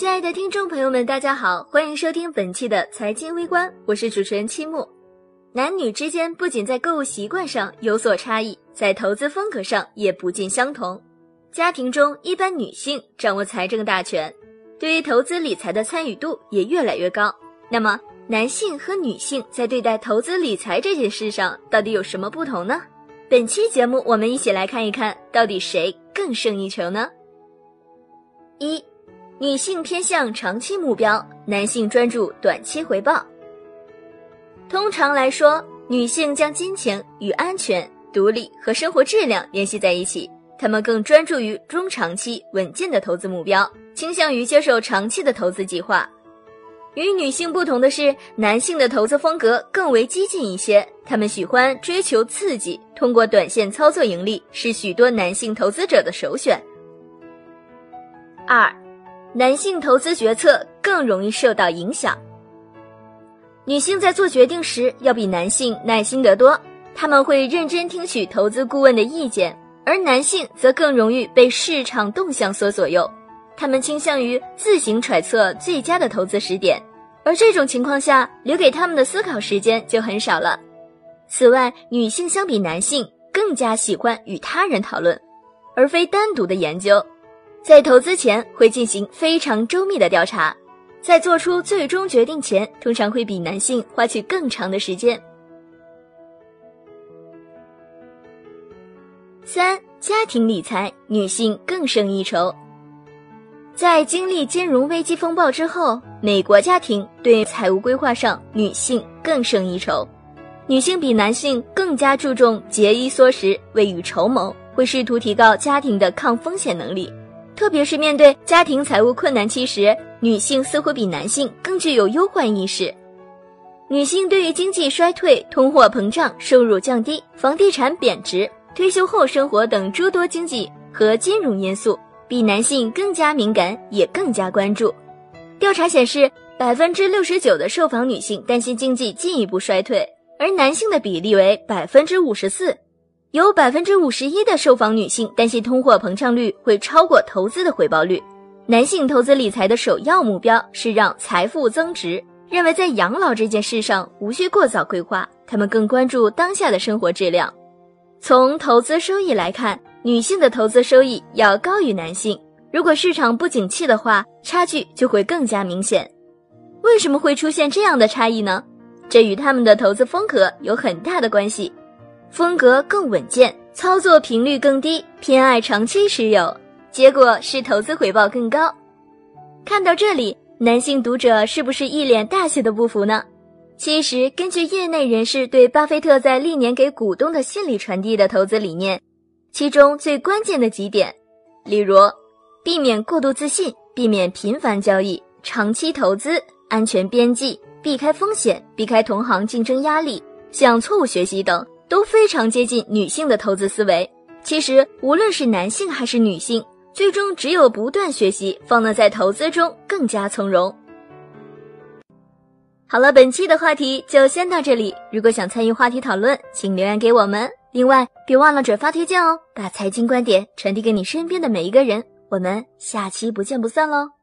亲爱的听众朋友们，大家好，欢迎收听本期的财经微观，我是主持人七木。男女之间不仅在购物习惯上有所差异，在投资风格上也不尽相同。家庭中一般女性掌握财政大权，对于投资理财的参与度也越来越高。那么，男性和女性在对待投资理财这件事上到底有什么不同呢？本期节目我们一起来看一看到底谁更胜一筹呢？一，女性偏向长期目标，男性专注短期回报。通常来说，女性将金钱与安全、独立和生活质量联系在一起，她们更专注于中长期稳健的投资目标，倾向于接受长期的投资计划。与女性不同的是，男性的投资风格更为激进一些，他们喜欢追求刺激，通过短线操作盈利是许多男性投资者的首选。二，男性投资决策更容易受到影响。女性在做决定时要比男性耐心得多，他们会认真听取投资顾问的意见，而男性则更容易被市场动向所左右，他们倾向于自行揣测最佳的投资时点，而这种情况下留给他们的思考时间就很少了。此外，女性相比男性更加喜欢与他人讨论，而非单独的研究。在投资前会进行非常周密的调查，在做出最终决定前，通常会比男性花去更长的时间。三、家庭理财，女性更胜一筹。在经历金融危机风暴之后，美国家庭对财务规划上，女性更胜一筹。女性比男性更加注重节衣缩食、未雨绸缪，会试图提高家庭的抗风险能力。特别是面对家庭财务困难期时，女性似乎比男性更具有忧患意识。女性对于经济衰退、通货膨胀、收入降低、房地产贬值、退休后生活等诸多经济和金融因素，比男性更加敏感，也更加关注。调查显示，百分之六十九的受访女性担心经济进一步衰退，而男性的比例为百分之五十四。有百分之五十一的受访女性担心通货膨胀率会超过投资的回报率。男性投资理财的首要目标是让财富增值，认为在养老这件事上无需过早规划，他们更关注当下的生活质量。从投资收益来看，女性的投资收益要高于男性。如果市场不景气的话，差距就会更加明显。为什么会出现这样的差异呢？这与他们的投资风格有很大的关系。风格更稳健，操作频率更低，偏爱长期持有，结果是投资回报更高。看到这里，男性读者是不是一脸大写的不服呢？其实，根据业内人士对巴菲特在历年给股东的信里传递的投资理念，其中最关键的几点，例如避免过度自信、避免频繁交易、长期投资、安全边际、避开风险、避开同行竞争压力、向错误学习等。都非常接近女性的投资思维。其实，无论是男性还是女性，最终只有不断学习，方能在投资中更加从容。好了，本期的话题就先到这里。如果想参与话题讨论，请留言给我们。另外，别忘了转发推荐哦，把财经观点传递给你身边的每一个人。我们下期不见不散喽！